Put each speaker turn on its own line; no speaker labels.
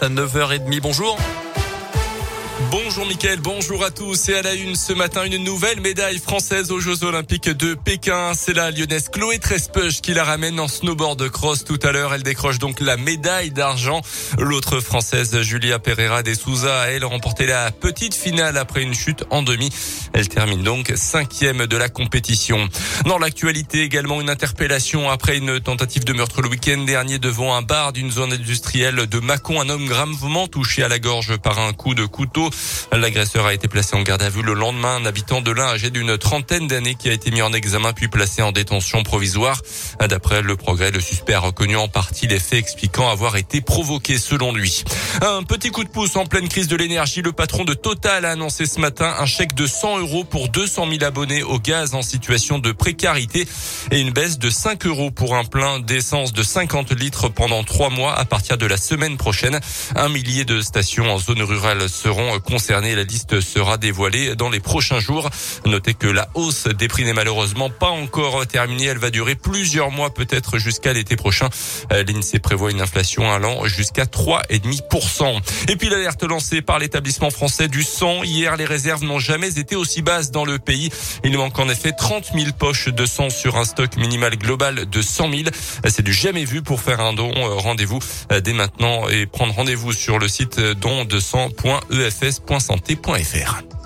À 9h30, bonjour.
Bonjour Mickaël, bonjour à tous. Et à la une ce matin, une nouvelle médaille française aux Jeux Olympiques de Pékin. C'est la lyonnaise Chloé Trespeuch qui la ramène en snowboard cross tout à l'heure. Elle décroche donc la médaille d'argent. L'autre française, Julia Pereira de Souza, elle remporté la petite finale après une chute en demi. Elle termine donc cinquième de la compétition. Dans l'actualité également, une interpellation après une tentative de meurtre le week-end dernier devant un bar d'une zone industrielle de Mâcon. Un homme gravement touché à la gorge par un coup de couteau. L'agresseur a été placé en garde à vue le lendemain. Un habitant de l'un âgé d'une trentaine d'années qui a été mis en examen puis placé en détention provisoire. D'après le progrès, le suspect a reconnu en partie les faits expliquant avoir été provoqué selon lui. Un petit coup de pouce en pleine crise de l'énergie. Le patron de Total a annoncé ce matin un chèque de 100 euros pour 200 000 abonnés au gaz en situation de précarité et une baisse de 5 euros pour un plein d'essence de 50 litres pendant trois mois à partir de la semaine prochaine. Un millier de stations en zone rurale seront concernés. La liste sera dévoilée dans les prochains jours. Notez que la hausse des prix n'est malheureusement pas encore terminée. Elle va durer plusieurs mois, peut-être jusqu'à l'été prochain. Euh, L'INSEE prévoit une inflation allant jusqu'à 3,5%. Et puis l'alerte lancée par l'établissement français du sang. Hier, les réserves n'ont jamais été aussi basses dans le pays. Il manque en effet 30 000 poches de sang sur un stock minimal global de 100 000. C'est du jamais vu pour faire un don. Euh, rendez-vous euh, dès maintenant et prendre rendez-vous sur le site don de sang.efs santé.fr